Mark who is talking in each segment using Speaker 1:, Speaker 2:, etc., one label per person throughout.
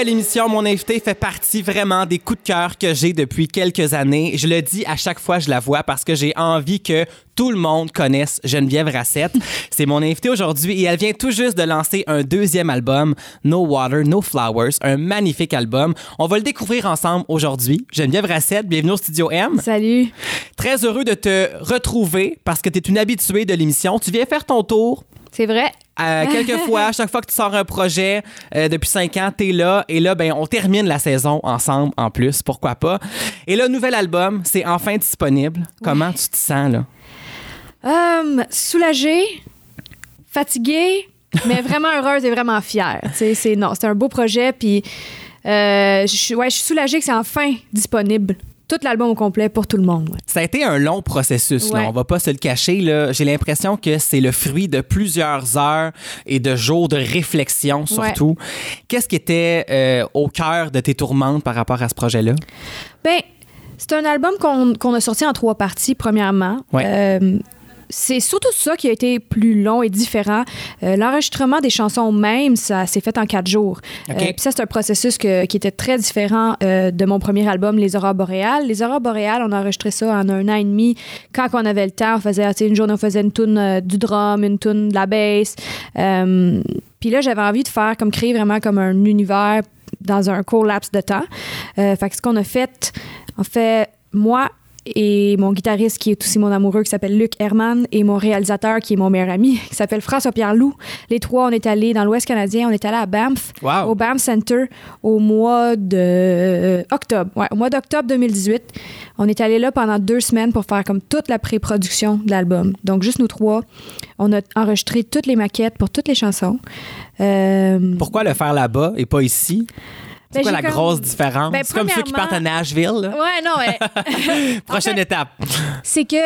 Speaker 1: À l'émission, mon invité fait partie vraiment des coups de cœur que j'ai depuis quelques années. Je le dis à chaque fois que je la vois parce que j'ai envie que tout le monde connaisse Geneviève Rassette. C'est mon invité aujourd'hui et elle vient tout juste de lancer un deuxième album, No Water, No Flowers, un magnifique album. On va le découvrir ensemble aujourd'hui. Geneviève Rassette, bienvenue au Studio M.
Speaker 2: Salut.
Speaker 1: Très heureux de te retrouver parce que tu es une habituée de l'émission. Tu viens faire ton tour
Speaker 2: C'est vrai?
Speaker 1: euh, quelques fois, chaque fois que tu sors un projet euh, depuis cinq ans, t'es là. Et là, ben, on termine la saison ensemble en plus. Pourquoi pas? Et le nouvel album, c'est enfin disponible. Comment tu te sens, là?
Speaker 2: Hum, soulagée, fatiguée, mais vraiment heureuse et vraiment fière. C'est non, c'est un beau projet. Puis, euh, je ouais, je suis soulagée que c'est enfin disponible. Tout l'album au complet pour tout le monde. ouais.
Speaker 1: Ça a été un long processus, là.
Speaker 2: Ouais.
Speaker 1: on va pas se le cacher. là. J'ai l'impression que c'est le fruit de plusieurs heures et de jours de réflexion surtout. Qu'est-ce qui était euh, au cœur de tes tourmentes par rapport à ce projet-là?
Speaker 2: Ben, c'est un album qu'on qu'on a sorti en trois parties, premièrement. Euh, c'est surtout ça qui a été plus long et différent. Euh, L'enregistrement des chansons même, ça s'est fait en quatre jours. Euh, Puis ça, c'est un processus que- qui était très différent euh, de mon premier album, Les Aurores Boréales. Les Aurores Boréales, on a enregistré ça en un an et demi. Quand on avait le temps, on faisait, une journée, on faisait une tune du drum, une tune de la bass. Puis là, j'avais envie de faire comme créer vraiment comme un univers dans un court laps de temps. Fait que ce qu'on a fait, en fait, moi et mon guitariste qui est aussi mon amoureux qui s'appelle Luc Herman et mon réalisateur qui est mon meilleur ami qui s'appelle François-Pierre Loup. Les trois, on est allés dans l'Ouest canadien, on est allé à Banff,
Speaker 1: Wow.
Speaker 2: au Banff Center au mois de euh, octobre. Ouais, au mois d'octobre 2018. On est allé là pendant deux semaines pour faire comme toute la pré-production de l'album. Donc juste nous trois. On a enregistré toutes les maquettes pour toutes les chansons. Euh,
Speaker 1: Pourquoi le faire là-bas et pas ici? C'est
Speaker 2: Ben,
Speaker 1: quoi la
Speaker 2: comme-
Speaker 1: grosse différence?
Speaker 2: Ben,
Speaker 1: c'est comme ceux qui partent à Nashville. là.
Speaker 2: Ouais, non, ouais.
Speaker 1: Prochaine
Speaker 2: En fait,
Speaker 1: étape.
Speaker 2: c'est que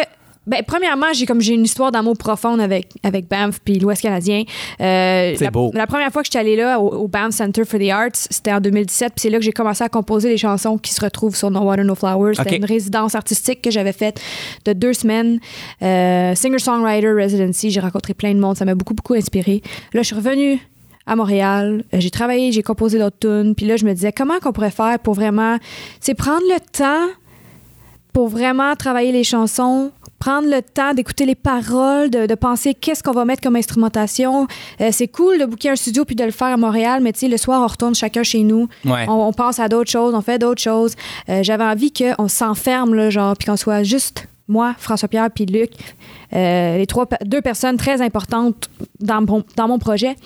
Speaker 2: ben, premièrement, j'ai comme j'ai une histoire d'amour profonde avec avec Banff puis l'Ouest canadien. Euh,
Speaker 1: C'est beau.
Speaker 2: La première fois que j'étais allée là au, au Banff Center for the Arts, c'était en 2017, puis c'est là que j'ai commencé à composer les chansons qui se retrouvent sur No Water No Flowers. C'était une résidence artistique que j'avais faite de deux semaines, euh, singer-songwriter residency. J'ai rencontré plein de monde, ça m'a beaucoup beaucoup inspiré. Là, je suis revenue à Montréal. Euh, J'ai travaillé, j'ai composé d'autres tunes. Puis là, je me disais, comment qu'on pourrait faire pour vraiment, c'est prendre le temps pour vraiment travailler les chansons, prendre le temps d'écouter les paroles, de, de penser qu'est-ce qu'on va mettre comme instrumentation. Euh, c'est cool de booker un studio puis de le faire à Montréal, mais tu sais, le soir, on retourne chacun chez nous.
Speaker 1: Ouais.
Speaker 2: On, on pense à d'autres choses, on fait d'autres choses. Euh, J'avais envie qu'on s'enferme, genre, puis qu'on soit juste moi, François-Pierre, puis Luc, euh, les trois, deux personnes très importantes dans mon, dans mon projet.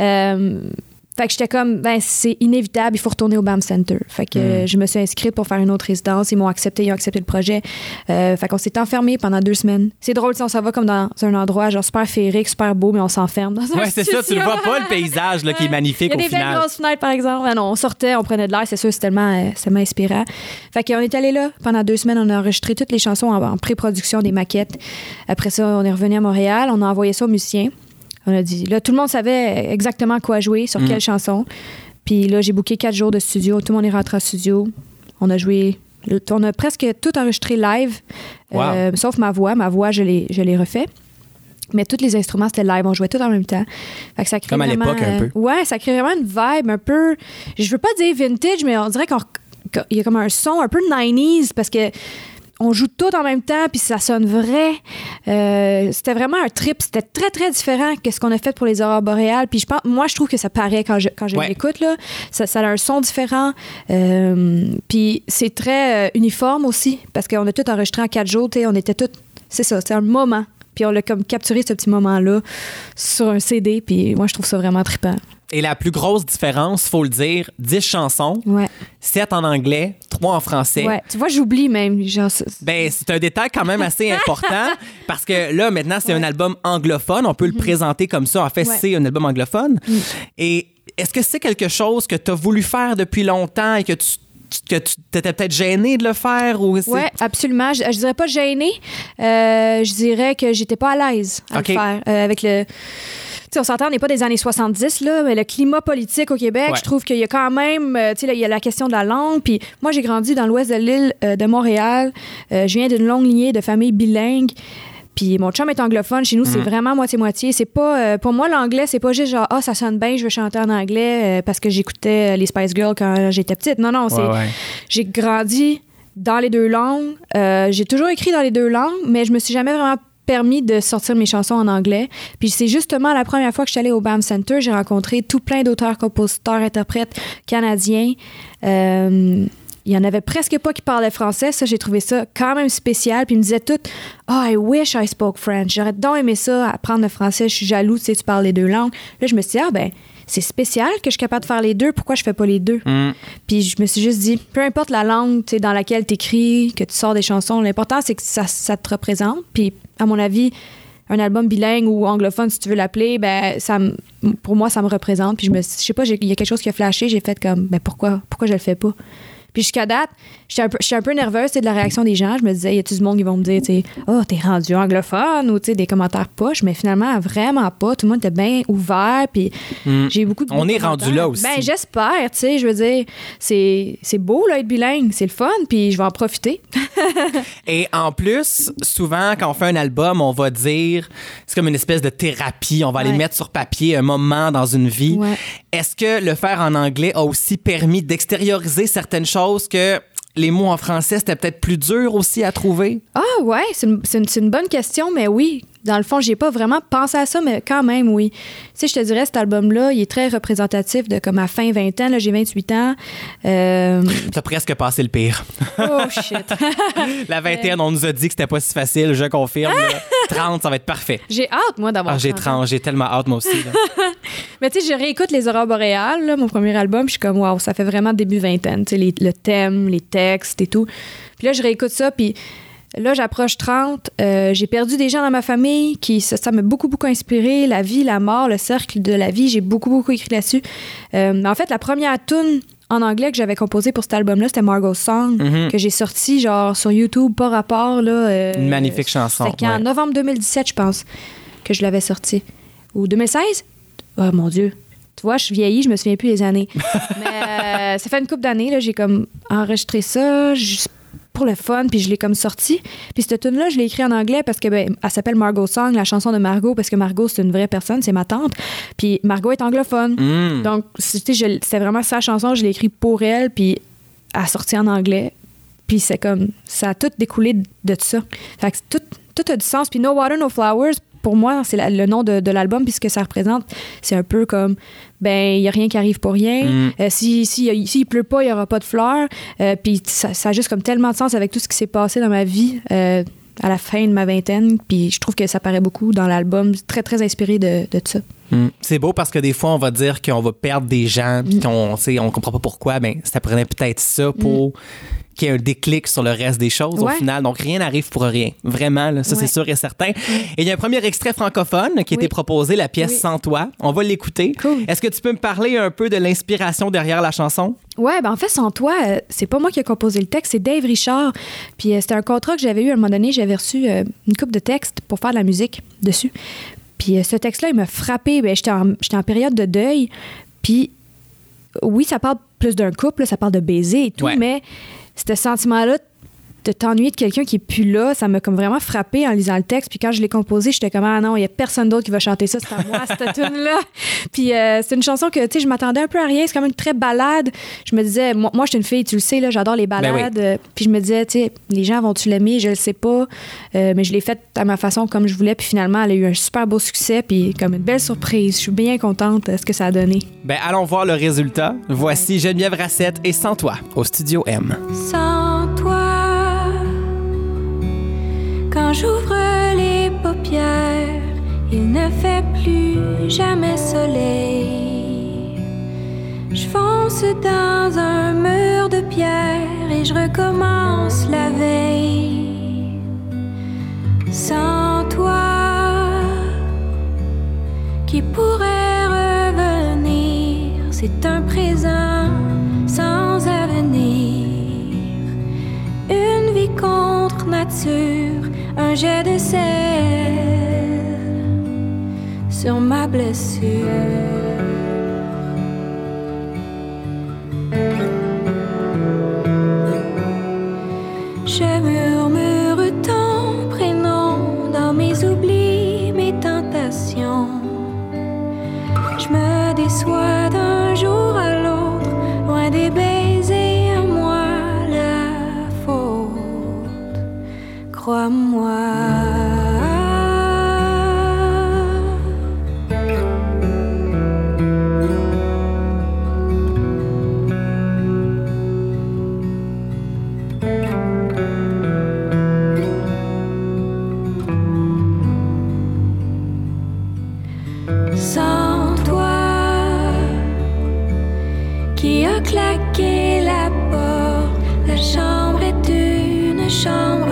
Speaker 2: Euh, fait que j'étais comme, ben, c'est inévitable, il faut retourner au BAM Center. Fait que euh, je me suis inscrite pour faire une autre résidence. Ils m'ont accepté, ils ont accepté le projet. Euh, fait qu'on s'est enfermé pendant deux semaines. C'est drôle, si on s'en va comme dans un endroit genre super féerique, super beau, mais on s'enferme dans un
Speaker 1: Ouais, c'est ça, tu le vois pas le paysage là, qui est magnifique
Speaker 2: Il y a
Speaker 1: au
Speaker 2: des belles
Speaker 1: final.
Speaker 2: grosses fenêtres, par exemple. Ah non, on sortait, on prenait de l'air, c'est sûr, c'est tellement, euh, tellement inspirant. Fait qu'on est allé là pendant deux semaines, on a enregistré toutes les chansons en, en pré-production, des maquettes. Après ça, on est revenu à Montréal, on a envoyé ça aux musiciens. On a dit, là, tout le monde savait exactement quoi jouer, sur
Speaker 1: Mm.
Speaker 2: quelle chanson. Puis là, j'ai booké quatre jours de studio, tout le monde est rentré en studio. On a joué, on a presque tout enregistré live,
Speaker 1: Wow.
Speaker 2: euh, sauf ma voix. Ma voix, je l'ai, refait. Mais tous les instruments, c'était live. On jouait tout en même temps. Fait que ça crée
Speaker 1: Comme à
Speaker 2: vraiment,
Speaker 1: l'époque, un peu.
Speaker 2: Ouais, ça crée vraiment une vibe un peu. Je veux pas dire vintage, mais on dirait qu'il y a comme un son un peu 90s parce que on joue tout en même temps puis ça sonne vrai. Euh, c'était vraiment un trip. C'était très, très différent que ce qu'on a fait pour les aurores boréales. Puis je pense, moi, je trouve que ça paraît quand je, quand je
Speaker 1: Ouais.
Speaker 2: l'écoute. Là. Ça, ça a un son différent. Euh, puis c'est très euh, uniforme aussi parce qu'on a tout enregistré en quatre jours. On était tout. C'est ça, c'est un moment. Puis on l'a comme capturé ce petit moment-là sur un CD. Puis moi, je trouve ça vraiment trippant.
Speaker 1: Et la plus grosse différence, faut le dire, 10 chansons,
Speaker 2: Ouais.
Speaker 1: 7 en anglais, 3 en français.
Speaker 2: Ouais. Tu vois, j'oublie même. Genre,
Speaker 1: Ben, c'est un détail quand même assez important parce que là, maintenant, c'est un album anglophone. On peut le présenter comme ça. En fait,
Speaker 2: Mhm.
Speaker 1: C'est un album anglophone. Et est-ce que c'est quelque chose que tu as voulu faire depuis longtemps et que tu que tu étais peut-être gêné de le faire ou
Speaker 2: Oui, absolument. Je, je dirais pas gênée. Euh, je dirais que j'étais pas à l'aise à le faire. Euh, avec le. Sais, on s'entend, on n'est pas des années 70, là, mais le climat politique au Québec,
Speaker 1: Ouais.
Speaker 2: je trouve qu'il y a quand même, euh, tu sais, là, il y a la question de la langue. Puis moi, j'ai grandi dans l'ouest de l'île euh, de Montréal. Euh, je viens d'une longue lignée de familles bilingues. Puis mon chum est anglophone. Chez nous, c'est
Speaker 1: Mhm.
Speaker 2: vraiment moitié-moitié. C'est pas, euh, pour moi, l'anglais, c'est pas juste genre, ah, ça sonne bien, je veux chanter en anglais euh, parce que j'écoutais les Spice Girls quand j'étais petite. Non, non, c'est.
Speaker 1: Ouais, ouais.
Speaker 2: J'ai grandi dans les deux langues. Euh, j'ai toujours écrit dans les deux langues, mais je me suis jamais vraiment permis de sortir mes chansons en anglais. Puis c'est justement la première fois que je suis allée au BAM Center, j'ai rencontré tout plein d'auteurs, compositeurs, interprètes canadiens. Euh, il y en avait presque pas qui parlaient français. Ça, j'ai trouvé ça quand même spécial. Puis ils me disaient tout Oh, I wish I spoke French. J'aurais donc aimé ça, apprendre le français. Je suis jaloux, tu sais, tu parles les deux langues. Là, je me suis dit Ah, ben, c'est spécial que je suis capable de faire les deux. Pourquoi je fais pas les deux?
Speaker 1: Mm.
Speaker 2: Puis je me suis juste dit, peu importe la langue dans laquelle tu écris, que tu sors des chansons, l'important c'est que ça, ça te représente. Puis à mon avis, un album bilingue ou anglophone, si tu veux l'appeler, ben ça pour moi ça me représente. Puis je me, je sais pas, il y a quelque chose qui a flashé, j'ai fait comme, ben pourquoi, pourquoi je le fais pas? Puis jusqu'à date, j'étais un peu, j'étais un peu nerveuse de la réaction des gens. Je me disais, y a-tu du monde qui vont me dire, tu oh, t'es rendu anglophone ou des commentaires poches? Mais finalement, vraiment pas. Tout le monde était bien ouvert. Puis
Speaker 1: Mm.
Speaker 2: j'ai beaucoup de
Speaker 1: On est rendu là aussi.
Speaker 2: Ben, j'espère, tu sais. Je veux dire, c'est c'est beau, là, être bilingue. C'est le fun. Puis je vais en profiter.
Speaker 1: Et en plus, souvent, quand on fait un album, on va dire, c'est comme une espèce de thérapie. On va aller
Speaker 2: Ouais.
Speaker 1: mettre sur papier un moment dans une vie.
Speaker 2: Ouais.
Speaker 1: Est-ce que le faire en anglais a aussi permis d'extérioriser certaines choses que les mots en français, c'était peut-être plus dur aussi à trouver?
Speaker 2: Ah, ouais, c'est une, une bonne question, mais oui. Dans le fond, j'ai pas vraiment pensé à ça, mais quand même, oui. Tu sais, je te dirais, cet album-là, il est très représentatif de comme à fin 20 ans. Là, j'ai 28 ans. Euh,
Speaker 1: T'as presque passé le pire.
Speaker 2: oh, shit.
Speaker 1: La vingtaine, on nous a dit que c'était pas si facile, je confirme. là. 30, ça va être parfait.
Speaker 2: j'ai hâte, moi, d'avoir
Speaker 1: Ah, j'ai
Speaker 2: 30 ans.
Speaker 1: 30, j'ai tellement hâte, moi aussi. là.
Speaker 2: Mais tu sais, je réécoute Les Aurores Boréales, là, mon premier album, puis je suis comme, waouh, ça fait vraiment début vingtaine, tu sais, le thème, les textes et tout. Puis là, je réécoute ça, puis là, j'approche 30. euh, j'ai perdu des gens dans ma famille qui, ça m'a beaucoup, beaucoup inspiré. La vie, la mort, le cercle de la vie, j'ai beaucoup, beaucoup écrit là-dessus. Euh, en fait, la première tune en anglais que j'avais composée pour cet album-là, c'était Margot Song,
Speaker 1: Mhm.
Speaker 2: que j'ai sorti, genre, sur YouTube, pas rapport, là. euh,
Speaker 1: Une magnifique chanson.
Speaker 2: C'était en
Speaker 1: ouais.
Speaker 2: novembre 2017, je pense, que je l'avais sorti. Ou 2016? Oh mon Dieu. Tu vois, je suis vieillie, je me souviens plus des années. Mais euh, ça fait une couple d'années, là, j'ai comme enregistré ça juste pour le fun, puis je l'ai comme sorti. Puis cette tune-là, je l'ai écrit en anglais parce que ben, elle s'appelle Margot Song, la chanson de Margot, parce que Margot, c'est une vraie personne, c'est ma tante. Puis Margot est anglophone.
Speaker 1: Mm.
Speaker 2: Donc, c'était vraiment sa chanson, je l'ai écrit pour elle, puis elle a sorti en anglais. Puis c'est comme, ça a tout découlé de de ça. Fait que tout, tout a du sens. Puis No Water, No Flowers, pour moi, c'est la- le nom de, de l'album, puis ce que ça représente, c'est un peu comme, ben, il n'y a rien qui arrive pour rien.
Speaker 1: Mm.
Speaker 2: Euh, si, si, s'il pleut pas, il n'y aura pas de fleurs. Euh, puis ça, ça a juste comme tellement de sens avec tout ce qui s'est passé dans ma vie. euh, à la fin de ma vingtaine, puis je trouve que ça paraît beaucoup dans l'album, très très inspiré de, de ça.
Speaker 1: Mm. C'est beau parce que des fois, on va dire qu'on va perdre des gens,
Speaker 2: Mm.
Speaker 1: puis qu'on ne on comprend pas pourquoi. Ben, ça prenait peut-être ça pour qu'il y ait un déclic sur le reste des choses au final. Donc, rien n'arrive pour rien. Vraiment, là, ça,
Speaker 2: Ouais.
Speaker 1: c'est sûr et certain. Et il y a un premier extrait francophone qui a
Speaker 2: Oui.
Speaker 1: été proposé, la pièce
Speaker 2: Oui.
Speaker 1: Sans toi. On va l'écouter.
Speaker 2: Cool.
Speaker 1: Est-ce que tu peux me parler un peu de l'inspiration derrière la chanson?
Speaker 2: Ouais, ben en fait, sans toi, euh, c'est pas moi qui ai composé le texte, c'est Dave Richard. Puis euh, c'était un contrat que j'avais eu à un moment donné. J'avais reçu euh, une coupe de textes pour faire de la musique dessus. Puis ce texte-là, il m'a frappé. Ben, j'étais, en, j'étais en période de deuil. Puis oui, ça parle plus d'un couple, ça parle de baiser et tout,
Speaker 1: Ouais.
Speaker 2: mais ce sentiment-là de t'ennuyer de quelqu'un qui est plus là, ça m'a comme vraiment frappé en lisant le texte. Puis quand je l'ai composé, j'étais comme ah non, il y a personne d'autre qui va chanter ça, c'est à moi cette tune là. Puis euh, c'est une chanson que tu sais, je m'attendais un peu à rien, c'est quand même très balade. Je me disais moi, moi je suis une fille, tu le sais là, j'adore les balades.
Speaker 1: Ben oui.
Speaker 2: Euh, Puis je me disais tu sais, les gens vont-tu l'aimer, je le sais pas. Euh, mais je l'ai faite à ma façon comme je voulais puis finalement elle a eu un super beau succès puis comme une belle surprise. Je suis bien contente de ce que ça a donné.
Speaker 1: Ben, allons voir le résultat. Voici Geneviève Rassette et Sans toi au Studio M.
Speaker 3: Sans quand j'ouvre les paupières, il ne fait plus jamais soleil. Je fonce dans un mur de pierre et je recommence la veille. Sans toi, qui pourrait revenir, c'est un présent sans avenir. Une vie contre nature, un jet de sel sur ma blessure.
Speaker 2: Sans toi, qui moi. claquer la porte. La chambre est une chambre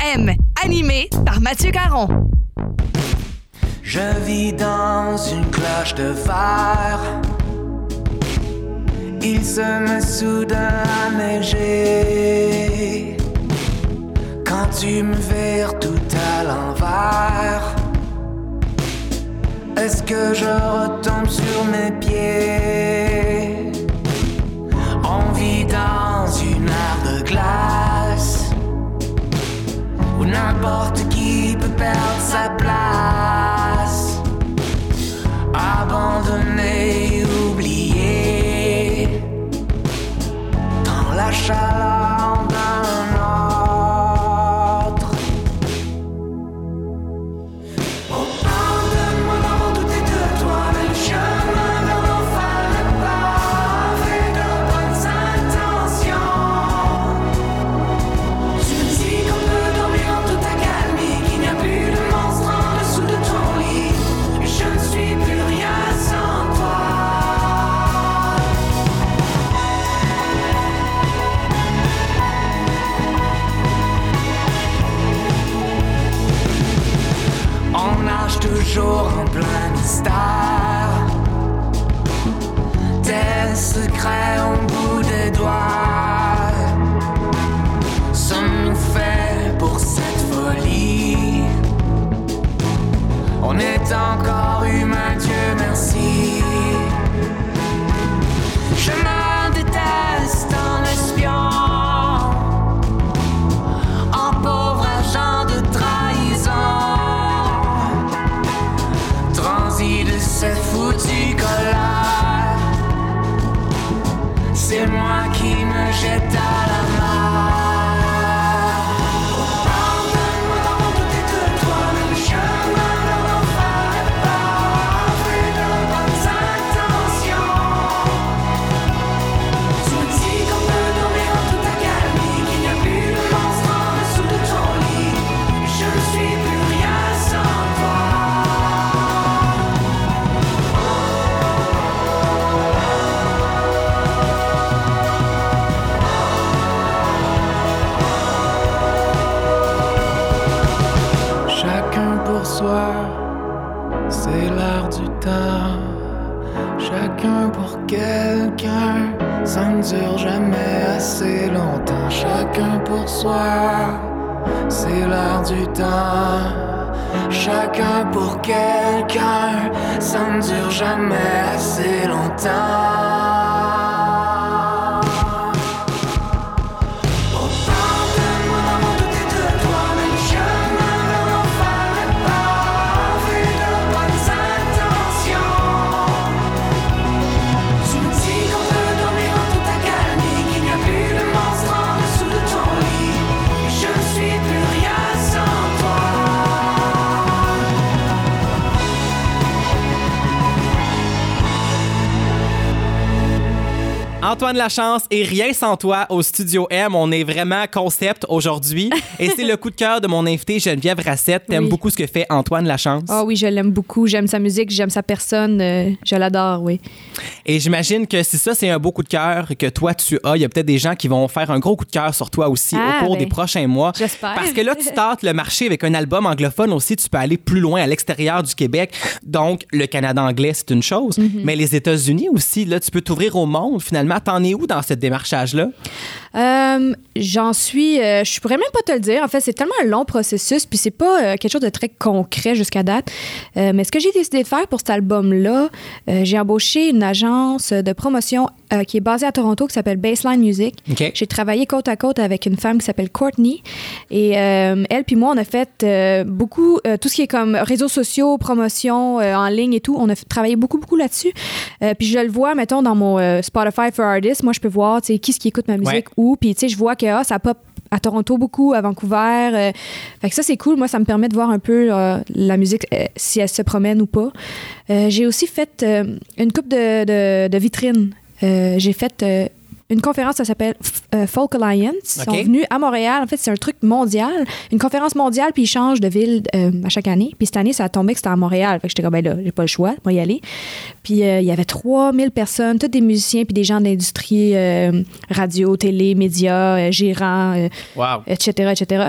Speaker 4: M, animé par Mathieu Caron.
Speaker 5: Je vis dans une cloche de phare. Il se me soudain à neiger. Quand tu me verras tout à l'envers, est-ce que je
Speaker 1: Antoine Lachance et Rien sans toi au Studio M. On est vraiment concept aujourd'hui. et c'est le coup de cœur de mon invité Geneviève Rassette. T'aimes
Speaker 2: Oui.
Speaker 1: beaucoup ce que fait Antoine Lachance?
Speaker 2: Ah oui, je l'aime beaucoup. J'aime sa musique, j'aime sa personne. euh, je l'adore, oui.
Speaker 1: Et j'imagine que si ça, c'est un beau coup de cœur que toi, tu as, il y a peut-être des gens qui vont faire un gros coup de cœur sur toi aussi
Speaker 2: Ah,
Speaker 1: au cours
Speaker 2: ben,
Speaker 1: des prochains mois.
Speaker 2: j'espère.
Speaker 1: Parce que là, tu tâtes le marché avec un album anglophone aussi. Tu peux aller plus loin à l'extérieur du Québec. Donc, le Canada anglais, c'est une chose.
Speaker 2: Mhm.
Speaker 1: Mais les États-Unis aussi, là, tu peux t'ouvrir au monde finalement. T'en es où dans ce démarchage-là?
Speaker 2: Euh, J'en suis. euh, je pourrais même pas te le dire. En fait, c'est tellement un long processus, puis c'est pas euh, quelque chose de très concret jusqu'à date. Euh, mais ce que j'ai décidé de faire pour cet album-là, j'ai embauché une agence de promotion euh, qui est basée à Toronto qui s'appelle Baseline Music. J'ai travaillé côte à côte avec une femme qui s'appelle Courtney. Et euh, elle puis moi, on a fait euh, beaucoup, tout ce qui est comme réseaux sociaux, promotion en ligne et tout. On a travaillé beaucoup, beaucoup là-dessus. Puis je le vois, mettons, dans mon Spotify for Artists. Moi, je peux voir, tu sais, qui ce qui écoute ma musique
Speaker 1: Ouais.
Speaker 2: où. Puis, tu sais, je vois que ah, ça pop à Toronto beaucoup, à Vancouver. euh, fait que ça, c'est cool. Moi, ça me permet de voir un peu euh, la musique, euh, si elle se promène ou pas. J'ai aussi fait une coupe de, de, de vitrines. Euh, j'ai fait euh, une conférence, ça s'appelle euh, Folk Alliance. Ils sont venus à Montréal. En fait, c'est un truc mondial. Une conférence mondiale, puis ils changent de ville euh, à chaque année. Puis cette année, ça a tombé que c'était à Montréal. Fait que j'étais comme, ben là, j'ai pas le choix, moi y aller. Puis euh, il y avait 3000 personnes, tous des musiciens, puis des gens de l'industrie, radio, télé, médias, gérants,
Speaker 1: Wow.
Speaker 2: etc., etc.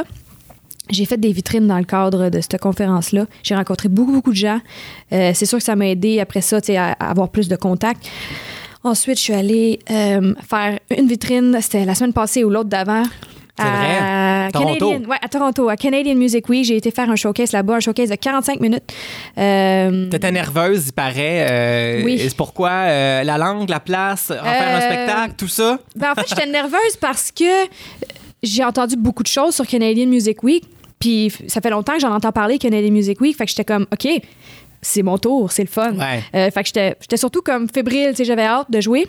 Speaker 2: J'ai fait des vitrines dans le cadre de cette conférence-là. J'ai rencontré beaucoup, beaucoup de gens. C'est sûr que ça m'a aidé après ça à, à avoir plus de contacts. Ensuite, je suis allée euh, faire une vitrine, c'était la semaine passée ou l'autre d'avant.
Speaker 1: C'est
Speaker 2: à
Speaker 1: vrai? Toronto.
Speaker 2: Canadian- ouais, à Toronto, à Canadian Music Week. J'ai été faire un showcase là-bas, un showcase de 45 minutes. Euh,
Speaker 1: T'étais nerveuse, il paraît. euh,
Speaker 2: Oui.
Speaker 1: et C'est pourquoi euh, la langue, la place, en faire un spectacle, tout ça?
Speaker 2: Ben, en fait, j'étais nerveuse parce que j'ai entendu beaucoup de choses sur Canadian Music Week. Puis ça fait longtemps que j'en entends parler, Canadian Music Week. Fait que j'étais comme, OK, c'est mon tour, c'est le fun.
Speaker 1: Ouais.
Speaker 2: Euh, fait que j'étais j'étais surtout comme fébrile, j'avais hâte de jouer.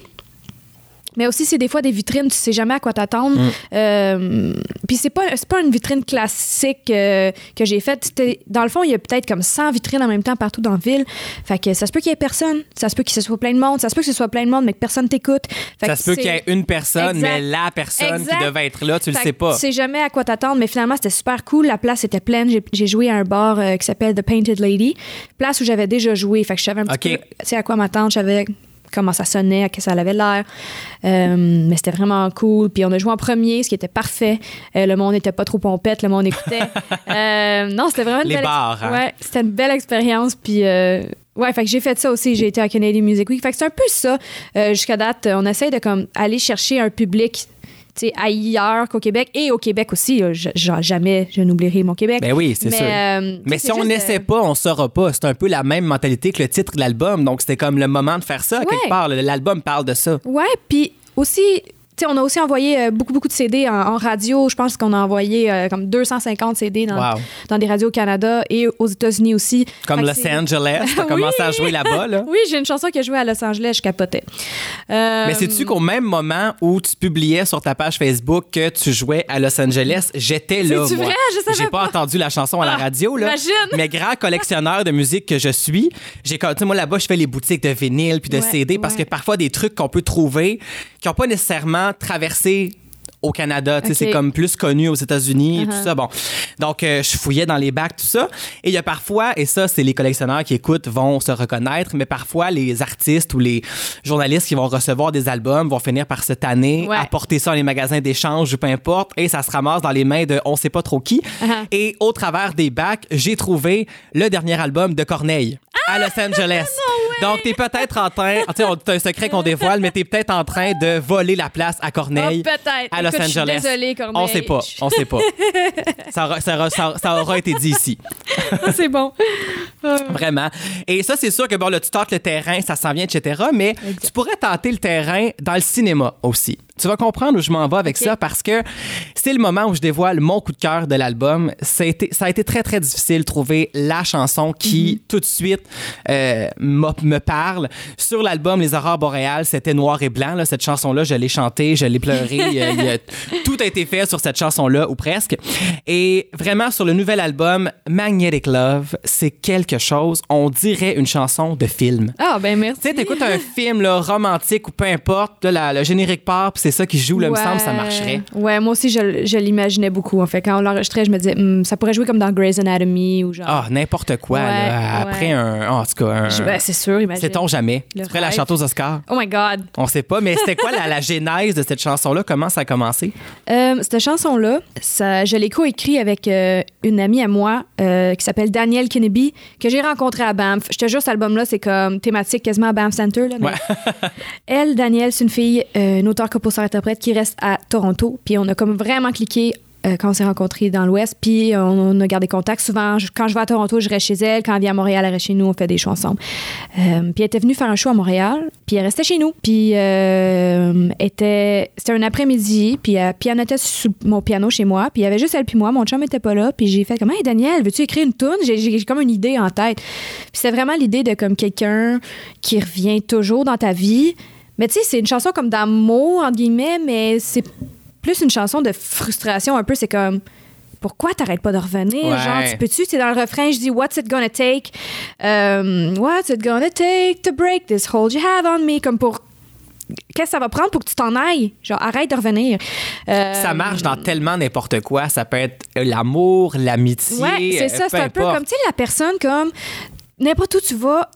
Speaker 2: Mais aussi, c'est des fois des vitrines, tu sais jamais à quoi t'attendre.
Speaker 1: Mm.
Speaker 2: Euh, Puis c'est pas, c'est pas une vitrine classique euh, que j'ai faite. Dans le fond, il y a peut-être comme 100 vitrines en même temps partout dans la ville. Fait que ça se peut qu'il y ait personne. Ça se peut que ce soit plein de monde. Ça se peut que ce soit plein de monde, mais que personne t'écoute.
Speaker 1: Ça se peut qu'il y ait une personne,
Speaker 2: Exact.
Speaker 1: mais la personne
Speaker 2: Exact.
Speaker 1: qui devait être là, tu le
Speaker 2: fait
Speaker 1: sais
Speaker 2: que
Speaker 1: pas.
Speaker 2: Tu sais jamais à quoi t'attendre, mais finalement, c'était super cool. La place était pleine. J'ai- joué à un bar euh, qui s'appelle The Painted Lady, place où j'avais déjà joué. Fait que je savais un petit
Speaker 1: OK.
Speaker 2: peu sais, à quoi m'attendre. Je savais comment ça sonnait, à quoi ça avait l'air. Euh, mais c'était vraiment cool. Puis on a joué en premier, ce qui était parfait. Euh, le monde n'était pas trop pompette, le monde écoutait. Euh, non, c'était vraiment une
Speaker 1: Les
Speaker 2: belle
Speaker 1: bars, hein?
Speaker 2: Ouais, c'était une belle expérience. Puis. Ouais, fait que j'ai fait ça aussi. J'ai été à Canadian Music Week. Fait que c'est un peu ça. Euh, Jusqu'à date, on essaye de comme aller chercher un public ailleurs qu'au Québec et au Québec aussi. Je- jamais je n'oublierai mon Québec.
Speaker 1: Ben oui, c'est sûr.
Speaker 2: euh,
Speaker 1: Mais si on
Speaker 2: juste,
Speaker 1: n'essaie
Speaker 2: euh,
Speaker 1: pas, on saura pas. C'est un peu la même mentalité que le titre de l'album. Donc, c'était comme le moment de faire ça, quelque part. L'album parle de ça.
Speaker 2: Ouais, puis aussi, on a aussi envoyé euh, beaucoup, beaucoup de CD en, en radio. Je pense qu'on a envoyé euh, comme 250 CD dans,
Speaker 1: Wow.
Speaker 2: dans des radios au Canada et aux États-Unis aussi.
Speaker 1: Comme Los Angeles, t'as
Speaker 2: Oui.
Speaker 1: commencé à jouer là-bas, là.
Speaker 2: Oui, j'ai une chanson qui a joué à Los Angeles, je capotais. Euh,
Speaker 1: Mais sais-tu qu'au même moment où tu publiais sur ta page Facebook que tu jouais à Los Angeles, j'étais là,
Speaker 2: C'est-tu
Speaker 1: moi.
Speaker 2: vrai? Je savais
Speaker 1: J'ai pas, entendu la chanson à la
Speaker 2: Ah,
Speaker 1: radio, là.
Speaker 2: imagine!
Speaker 1: Mais grand collectionneur de musique que je suis, j'ai moi là-bas, je fais les boutiques de vinyle puis de
Speaker 2: Ouais,
Speaker 1: CD parce
Speaker 2: ouais.
Speaker 1: que parfois des trucs qu'on peut trouver qui n'ont pas nécessairement traversé au Canada, c'est comme plus connu aux États-Unis et
Speaker 2: Uh-huh.
Speaker 1: tout ça. Bon, donc euh, je fouillais dans les bacs tout ça, et il y a parfois, et ça c'est les collectionneurs qui écoutent vont se reconnaître, mais parfois les artistes ou les journalistes qui vont recevoir des albums vont finir par se tanner,
Speaker 2: Ouais.
Speaker 1: apporter ça dans les magasins d'échange ou peu importe, et ça se ramasse dans les mains de on sait pas trop qui.
Speaker 2: Uh-huh.
Speaker 1: Et au travers des bacs, j'ai trouvé le dernier album de Corneille à Los Angeles. Donc, t'es peut-être en train, tu sais, c'est un secret qu'on dévoile, mais t'es peut-être en train de voler la place à Corneille.
Speaker 2: Ah, peut-être.
Speaker 1: À Los
Speaker 2: Écoute,
Speaker 1: Angeles.
Speaker 2: désolée, Corneille.
Speaker 1: On sait pas, on sait pas. ça, aura, ça aura- ça aura- ça aura été dit ici.
Speaker 2: c'est bon.
Speaker 1: Vraiment. Et ça, c'est sûr que bon, là, tu tentes le terrain, ça s'en vient, etc. Mais tu pourrais tenter le terrain dans le cinéma aussi. Tu vas comprendre où je m'en vais avec ça parce que c'est le moment où je dévoile mon coup de cœur de l'album. Ça, a été- ça a été très, très difficile de trouver la chanson qui,
Speaker 2: Mhm.
Speaker 1: tout de suite, euh, me parle. Sur l'album Les Aurores Boréales, c'était noir et blanc. là. Cette chanson-là, je l'ai chantée, je l'ai pleurée. Tout a été fait sur cette chanson-là, ou presque. Et vraiment, sur le nouvel album, Magnetic Love, c'est quelque chose, on dirait une chanson de film.
Speaker 2: Ah, ben merci.
Speaker 1: Tu sais, t'écoutes un film là, romantique ou peu importe, là, la- le générique part, puis c'est ça qui joue, là, il me semble, ça marcherait.
Speaker 2: Ouais, moi aussi, je, je l'imaginais beaucoup. En fait, quand on l'enregistrait, je me disais, Hmm, ça pourrait jouer comme dans Grey's Anatomy ou genre.
Speaker 1: Ah, n'importe quoi,
Speaker 2: Ouais,
Speaker 1: là, après
Speaker 2: ouais.
Speaker 1: un. En tout cas, un.
Speaker 2: Ben, c'est sûr, imagine.
Speaker 1: Sait-on jamais? Ferais la chanteuse Oscar?
Speaker 2: Oh my God.
Speaker 1: On sait pas, mais c'était quoi la, la genèse de cette chanson-là? Comment ça a commencé?
Speaker 2: Euh, cette chanson-là, je l'ai coécrit avec euh, une amie à moi euh, qui s'appelle Danielle Kenneby, que j'ai rencontrée à Banff. Je te jure, cet album-là, c'est comme thématique quasiment à Banff Center. Là, mais Elle, Danielle, c'est une fille, une auteure compositeur-interprète qui reste à Toronto. Puis on a comme vraiment cliqué euh, quand on s'est rencontrés dans l'Ouest. Puis on, a gardé contact. Souvent, quand je vais à Toronto, je reste chez elle. Quand elle vient à Montréal, elle reste chez nous. On fait des shows ensemble. Euh, puis elle était venue faire un show à Montréal. Puis elle restait chez nous. Puis euh, était, c'était un après-midi. Puis elle pianotait sur mon piano chez moi. Puis il y avait juste elle puis moi. Mon chum était pas là. Puis j'ai fait comme, hey Daniel, veux-tu écrire une tune J'ai, j'ai comme une idée en tête. Puis c'est vraiment l'idée de comme quelqu'un qui revient toujours dans ta vie. Mais tu sais, c'est une chanson comme d'amour, entre guillemets, mais c'est plus une chanson de frustration un peu. C'est comme, pourquoi t'arrêtes pas de revenir?
Speaker 1: Ouais.
Speaker 2: Genre, tu peux-tu? C'est dans le refrain, je dis, What's it gonna take? Euh, what's it gonna take to break this hold you have on me? Comme pour. Qu'est-ce que ça va prendre pour que tu t'en ailles? Genre, arrête de revenir. Euh,
Speaker 1: Ça marche dans tellement n'importe quoi. Ça peut être l'amour, l'amitié.
Speaker 2: Ouais, c'est ça.
Speaker 1: euh,
Speaker 2: C'est un peu comme, tu sais, la personne, comme n'importe où tu vas,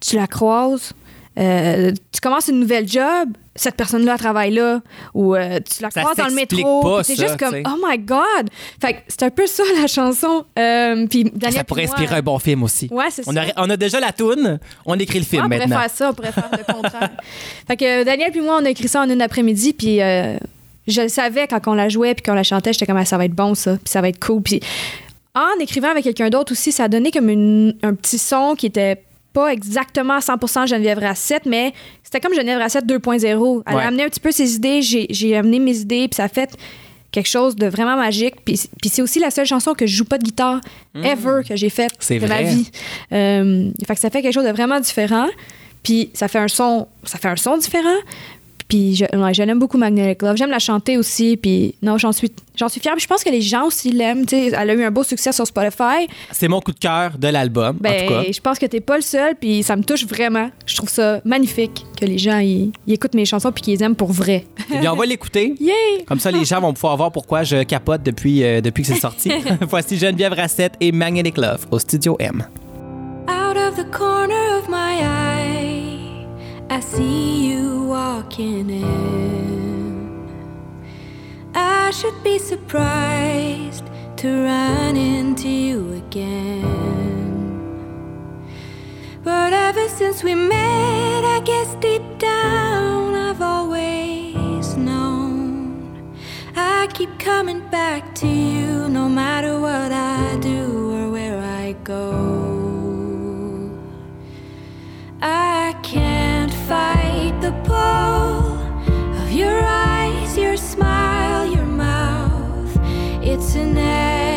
Speaker 2: tu la croises, euh, tu commences une nouvelle job, cette personne-là travaille là, ou euh, tu la
Speaker 1: Ça
Speaker 2: croises dans le métro, c'est juste comme, oh my God! Fait que c'est un peu ça, la chanson. Euh, puis
Speaker 1: Ça pourrait
Speaker 2: moi,
Speaker 1: inspirer un bon film aussi.
Speaker 2: Ouais, c'est
Speaker 1: On,
Speaker 2: ça.
Speaker 1: aurait- on a déjà la toune, on écrit le
Speaker 2: Ouais,
Speaker 1: film
Speaker 2: on pourrait
Speaker 1: maintenant.
Speaker 2: faire ça, on pourrait faire le contraire. fait que euh, Daniel puis moi, on a écrit ça en une après-midi, puis je le savais quand on la jouait puis qu'on la chantait, j'étais comme, Ah, ça va être bon ça, puis ça va être cool. Puis en écrivant avec quelqu'un d'autre aussi, ça a donné comme une- un petit son qui était pas exactement à 100% Geneviève Rassette, mais c'était comme Geneviève Rassette 2.0. Elle
Speaker 1: Ouais.
Speaker 2: a amené un petit peu ses idées, j'ai j'ai amené mes idées, puis ça a fait quelque chose de vraiment magique. Puis, puis c'est aussi la seule chanson que je joue pas de guitare ever que j'ai faite de ma vie. Euh, fait que ça fait quelque chose de vraiment différent. Puis ça fait un son, ça fait un son différent. Puis je, ouais, je l'aime beaucoup Magnetic Love. J'aime la chanter aussi. Puis non, j'en suis, j'en suis fière. Puis je pense que les gens aussi l'aiment. Tu sais, elle a eu un beau succès sur Spotify.
Speaker 1: C'est mon coup de cœur de l'album, en
Speaker 2: Ben,
Speaker 1: tout cas.
Speaker 2: je pense que t'es pas le seul. Puis ça me touche vraiment. Je trouve ça magnifique que les gens ils, ils écoutent mes chansons puis qu'ils les aiment pour vrai.
Speaker 1: Eh bien, on va l'écouter.
Speaker 2: Yay!
Speaker 1: Comme ça, les gens vont pouvoir voir pourquoi je capote depuis, euh, depuis que c'est sorti. Voici Geneviève Rassette et Magnetic Love au Studio M.
Speaker 3: Out of the corner of my eye, I see you walking in. I should be surprised to run into you again. But ever since we met, I guess deep down I've always known. I keep coming back to you no matter what I do or where I go. I can't fight the pull of your eyes, your smile, your mouth. It's inevitable.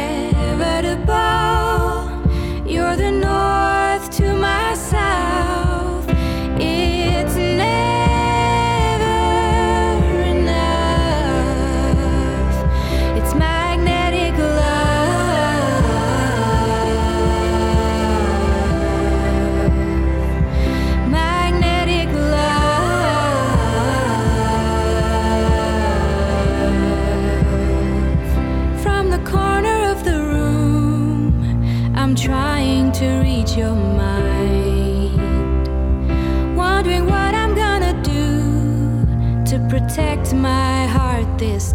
Speaker 3: Protect my heart this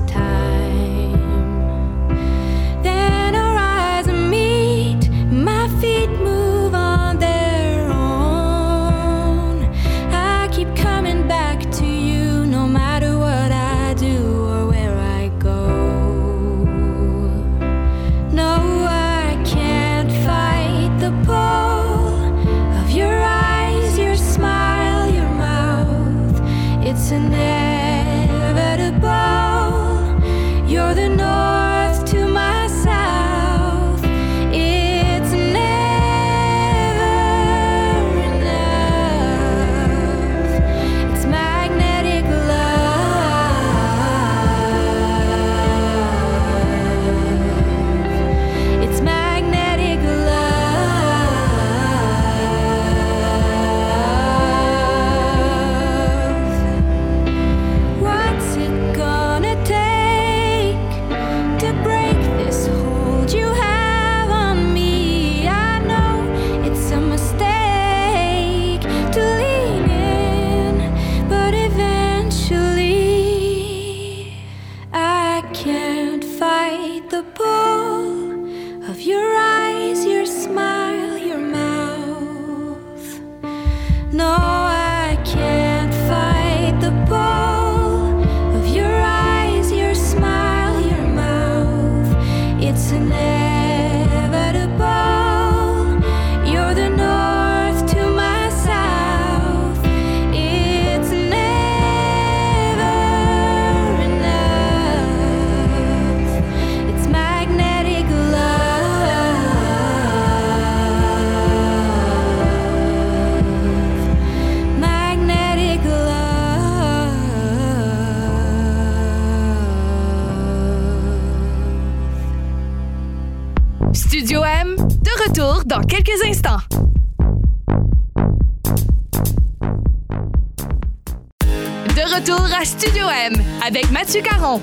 Speaker 6: retour à Studio M avec Mathieu Caron.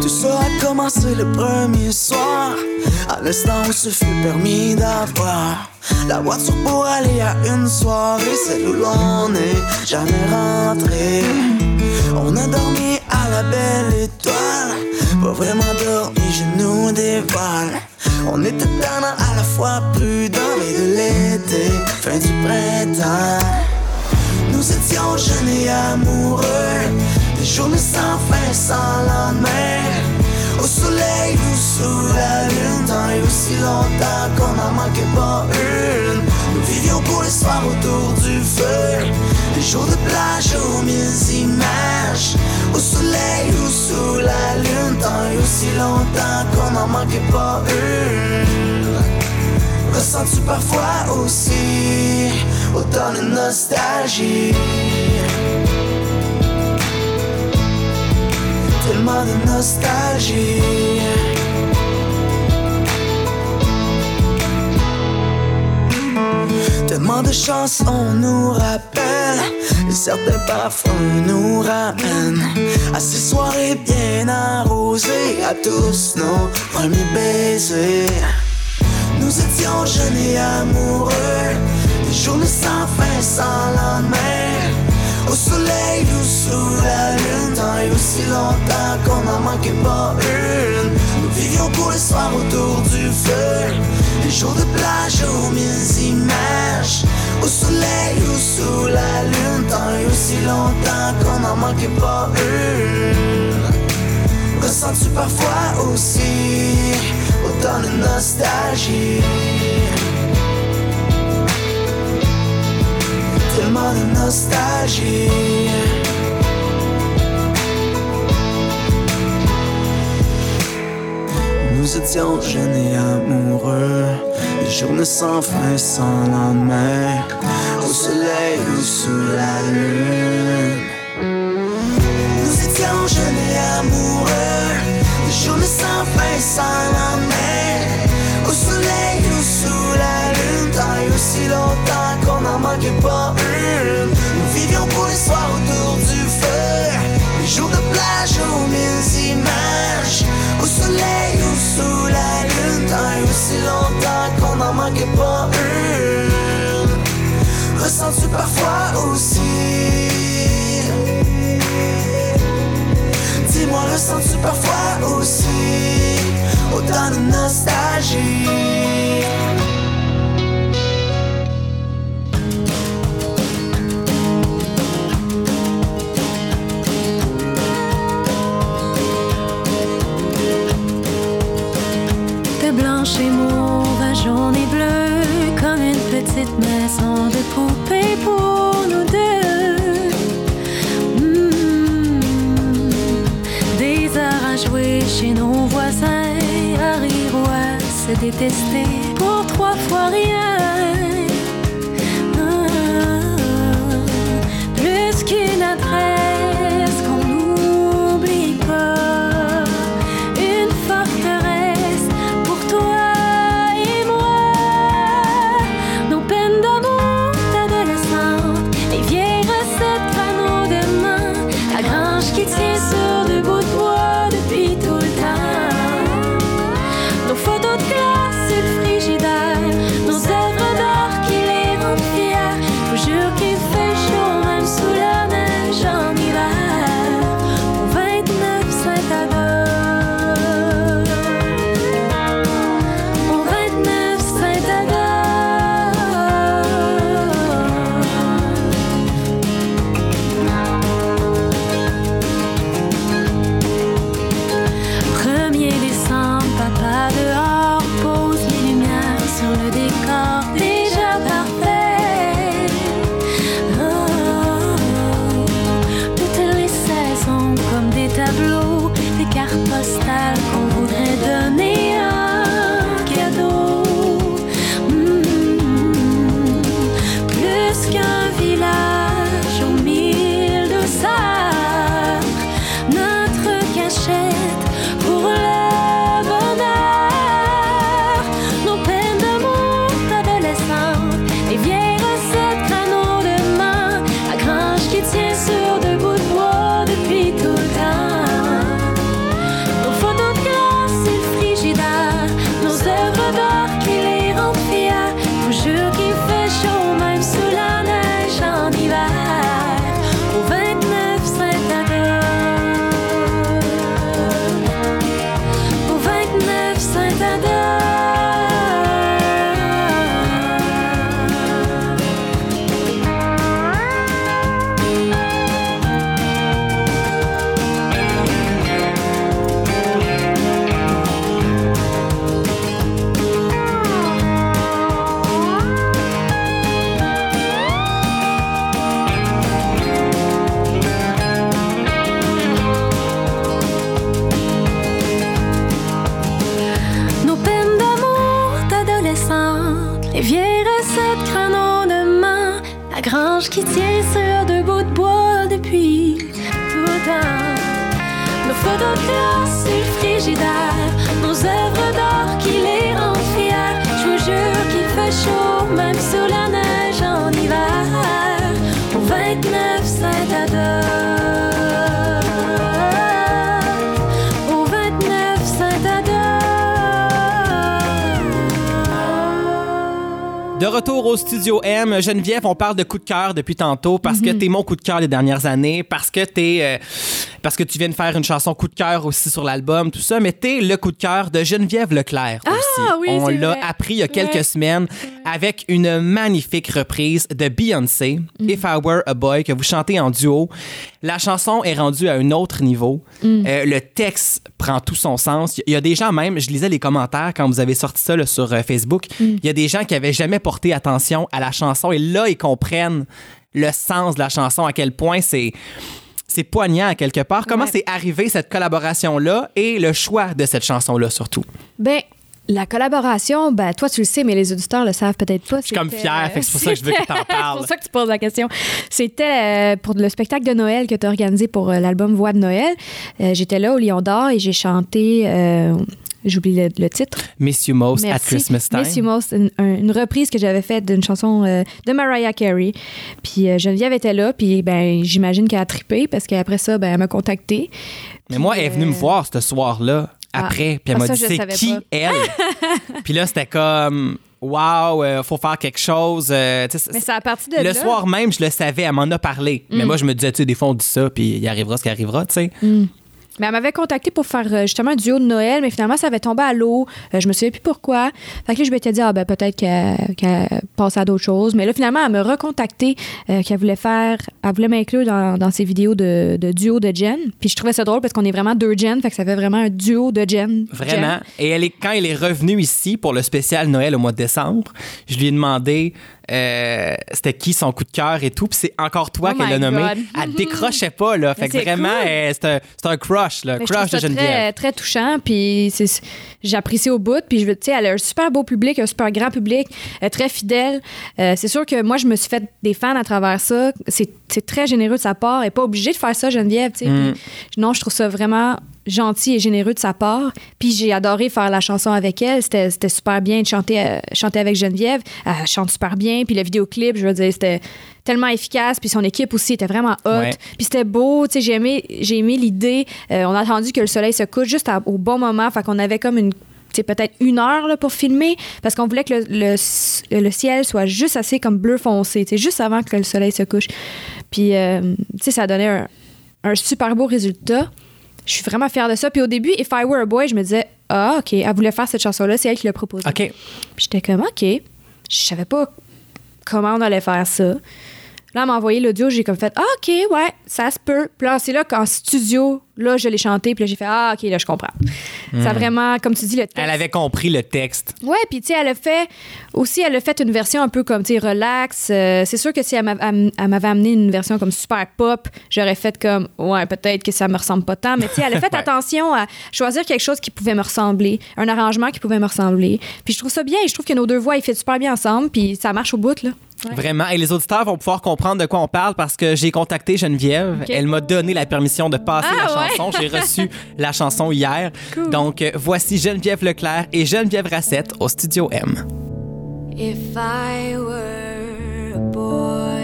Speaker 7: Tout ça a commencé le premier soir, à l'instant où se fut permis d'avoir la voiture pour aller à une soirée, celle où l'on n'est jamais rentré. On a dormi à la belle étoile, pas vraiment dormi, je nous dévoile. On était tannant à la fois prudent, mais de l'été, fin du printemps. Nous étions jeunes et amoureux, des journées sans fin, sans lendemain. Au soleil ou sous la lune, tant et aussi longtemps qu'on n'en manquait pas. Vivions pour les soirs autour du feu, des jours de plage aux mille images. Au soleil ou sous la lune, tant et aussi longtemps qu'on n'en manquait pas une. Ressens-tu parfois aussi autant de nostalgie? Tellement de nostalgie Tellement de chansons nous rappellent Et certains parfums nous ramènent À ces soirées bien arrosées À tous nos premiers baisers nous étions jeunes et amoureux, des journées sans fin, sans lendemain. Au soleil ou sous la lune, et aussi longtemps qu'on n'en manquait pas une. Nous vivions pour les soirs autour du feu, des jours de plage aux mille images. Au soleil ou sous la lune, tant et aussi longtemps qu'on n'en manquait pas une. Ressens-tu parfois aussi autant de nostalgie? Tellement de nostalgie Nous étions jeunes et amoureux. Des journées sans fin, sans lendemain. Au soleil ou sous la lune. Nous étions jeunes et amoureux. Des journées sans fin, sans lendemain. Au soleil ou sous la lune. Tant et aussi longtemps qu'on n'en manquait pas une manquait pas une. Ressens-tu parfois aussi? Dis-moi, ressens-tu parfois aussi autant de nostalgie?
Speaker 2: Blanche et mauve à jaune petite maison de poupée pour nous deux. Mm. Des heures à jouer chez nos voisins, à rire ou à se détester pour trois fois rien. Ah, Plus qu'une adresse
Speaker 1: retour au studio M, Geneviève, on parle de coup de cœur depuis tantôt parce que t'es mon coup de cœur des dernières années, parce que t'es, euh, parce que tu viens de faire une chanson coup de cœur aussi sur l'album, tout ça, mais t'es le coup de cœur de Geneviève Leclerc aussi.
Speaker 2: Ah oui,
Speaker 1: on l'a appris il y a quelques
Speaker 2: Ouais.
Speaker 1: semaines avec une magnifique reprise de Beyoncé,
Speaker 2: Mm.
Speaker 1: If I Were a Boy, que vous chantez en duo. La chanson est rendue à un autre niveau.
Speaker 2: Mm.
Speaker 1: Euh, le texte prend tout son sens. Il y a des gens même, je lisais les commentaires quand vous avez sorti ça là, sur euh, Facebook,
Speaker 2: Mm.
Speaker 1: il y a des gens qui avaient jamais porté attention à la chanson et là, ils comprennent le sens de la chanson, à quel point c'est c'est poignant à quelque part. Comment
Speaker 2: Ouais.
Speaker 1: c'est arrivé cette collaboration-là et le choix de cette chanson-là surtout?
Speaker 2: Ben, la collaboration, ben, toi, tu le sais, mais les auditeurs le savent peut-être pas.
Speaker 1: Je suis comme que c'est pour ça que je veux que t'en
Speaker 2: C'est
Speaker 1: parles.
Speaker 2: pour ça que tu poses la question. C'était euh, pour le spectacle de Noël que tu as organisé pour euh, l'album Voix de Noël. Euh, J'étais là au Lion d'Or et j'ai chanté, j'oublie le, le titre.
Speaker 1: Miss You Most at
Speaker 2: Merci.
Speaker 1: Christmas Time.
Speaker 2: Miss You Most, une, un- une reprise que j'avais faite d'une chanson euh, de Mariah Carey. Puis euh, Geneviève était là, puis ben, j'imagine qu'elle a trippé parce qu'après ça, ben, elle m'a contactée.
Speaker 1: Mais moi, elle est venue me voir ce soir-là, après, puis elle
Speaker 2: Ah,
Speaker 1: m'a
Speaker 2: ça,
Speaker 1: dit c'est qui
Speaker 2: pas.
Speaker 1: elle? Puis là, c'était comme waouh, euh, faut faire quelque chose. euh,
Speaker 2: Mais
Speaker 1: c'est-
Speaker 2: c'est à partir de
Speaker 1: le
Speaker 2: là.
Speaker 1: soir même, je le savais, elle m'en a parlé.
Speaker 2: Mm.
Speaker 1: Mais moi, je me disais, tu sais, des fois, on dit ça, puis il arrivera ce qui arrivera, tu sais.
Speaker 2: Mais elle m'avait contacté pour faire euh, justement un duo de Noël, mais finalement, ça avait tombé à l'eau. Euh, je me souviens plus pourquoi. Fait que là, je m'étais dit, ah, ben, peut-être qu'elle passe à d'autres choses. Mais là, finalement, elle m'a recontacté euh, qu'elle voulait faire, elle voulait m'inclure dans, dans ses vidéos de, de duo de Jen. Puis je trouvais ça drôle parce qu'on est vraiment deux Jen, fait que ça fait vraiment un duo de Jen.
Speaker 1: Vraiment. Et elle est, quand elle est revenue ici pour le spécial Noël au mois de décembre, je lui ai demandé euh, c'était qui son coup de cœur et tout. Puis c'est encore toi
Speaker 2: Oh
Speaker 1: qu'elle a nommé.
Speaker 2: God.
Speaker 1: Elle décrochait pas, là. Fait que vraiment,
Speaker 2: cool.
Speaker 1: euh, c'est un, c'est un crush, là.
Speaker 2: Mais je trouve
Speaker 1: Crush de Geneviève.
Speaker 2: très, très touchant. Puis c'est- j'apprécie au bout. Puis je veux, tu sais, elle a un super beau public, un super grand public, euh, très fidèle. Euh, c'est sûr que moi, je me suis fait des fans à travers ça. C'est c'est très généreux de sa part. Elle n'est pas obligée de faire ça, Geneviève. tu sais.
Speaker 1: Mm.
Speaker 2: Non, je trouve ça vraiment gentil et généreux de sa part. Puis j'ai adoré faire la chanson avec elle. C'était super bien de chanter, euh, chanter avec Geneviève. Elle chante super bien. Puis le vidéoclip, je veux dire, c'était tellement efficace. Puis son équipe aussi était vraiment hot.
Speaker 1: Ouais.
Speaker 2: Puis c'était beau. Tu sais, j'ai aimé, j'ai aimé l'idée. Euh, on a attendu que le soleil se couche juste à- au bon moment. Fait qu'on avait comme une tu sais, peut-être une heure là, pour filmer parce qu'on voulait que le, le- le ciel soit juste assez comme bleu foncé, tu sais, juste avant que le soleil se couche. Puis, euh, tu sais, ça donnait un, un super beau résultat. Je suis vraiment fière de ça. Puis au début, If I Were a Boy, je me disais, ah, OK, elle voulait faire cette chanson-là, c'est elle qui l'a proposée.
Speaker 1: OK.
Speaker 2: Puis j'étais comme, OK. Je savais pas comment on allait faire ça. Là, elle m'a envoyé l'audio, j'ai comme fait, ah, OK, ouais, ça se peut. Puis là, c'est là qu'en studio, là, je l'ai chanté, puis là, j'ai fait, ah, OK, là, je comprends. Ça a vraiment, comme tu dis, le texte.
Speaker 1: Elle avait compris le texte.
Speaker 2: Ouais, puis tu sais, elle a fait aussi, elle a fait une version un peu comme, tu sais, relax. Euh, c'est sûr que si elle m'avait amené une version comme super pop, j'aurais fait comme, ouais, peut-être que ça me ressemble pas tant. Mais tu sais, elle a fait
Speaker 1: Ouais.
Speaker 2: attention à choisir quelque chose qui pouvait me ressembler, un arrangement qui pouvait me ressembler. Puis je trouve ça bien, je trouve que nos deux voix, ils fit super bien ensemble, puis ça marche au bout, là. Ouais.
Speaker 1: Vraiment. Et les auditeurs vont pouvoir comprendre de quoi on parle parce que j'ai contacté Geneviève. Elle m'a donné la permission de passer
Speaker 2: Ah,
Speaker 1: la
Speaker 2: ouais?
Speaker 1: Chanson. J'ai reçu la chanson hier.
Speaker 2: Cool.
Speaker 1: Donc, euh, voici Geneviève Leclerc et Geneviève Rassette au Studio M.
Speaker 3: If I were a boy,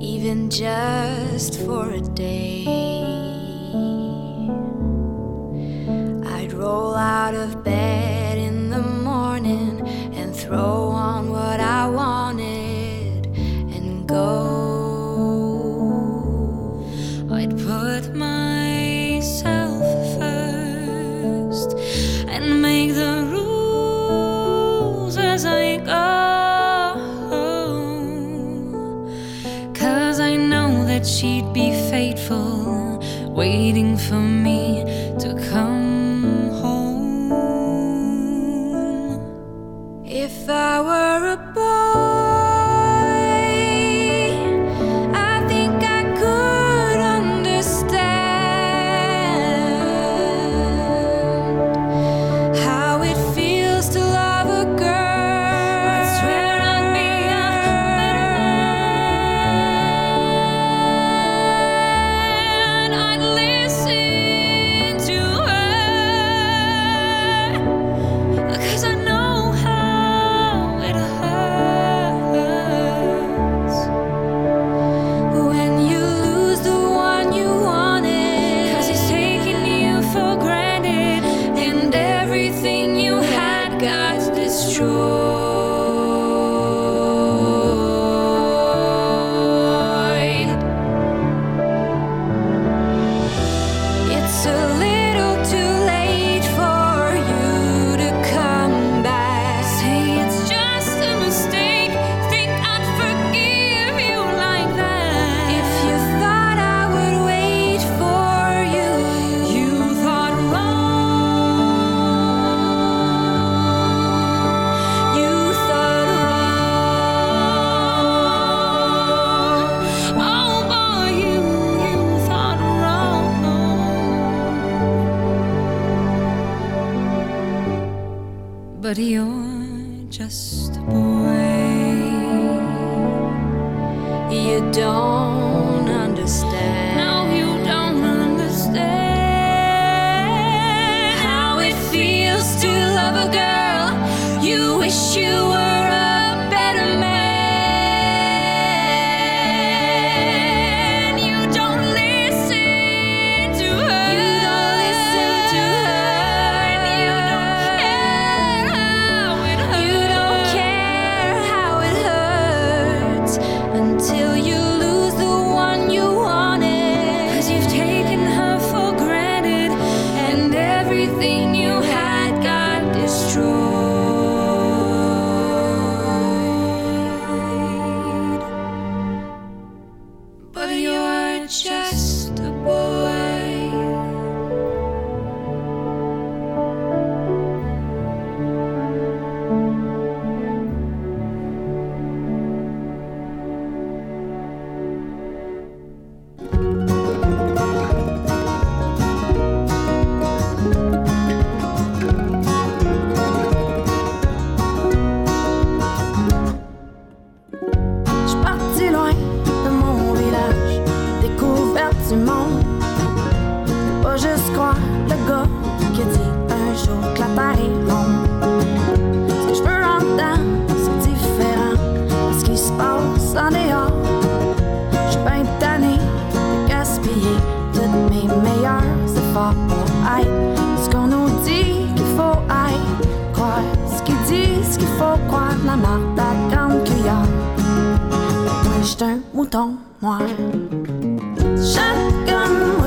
Speaker 3: even just for a day, I'd roll out of bed in the morning and throw on what I wanted and go. She'd be faithful, waiting for me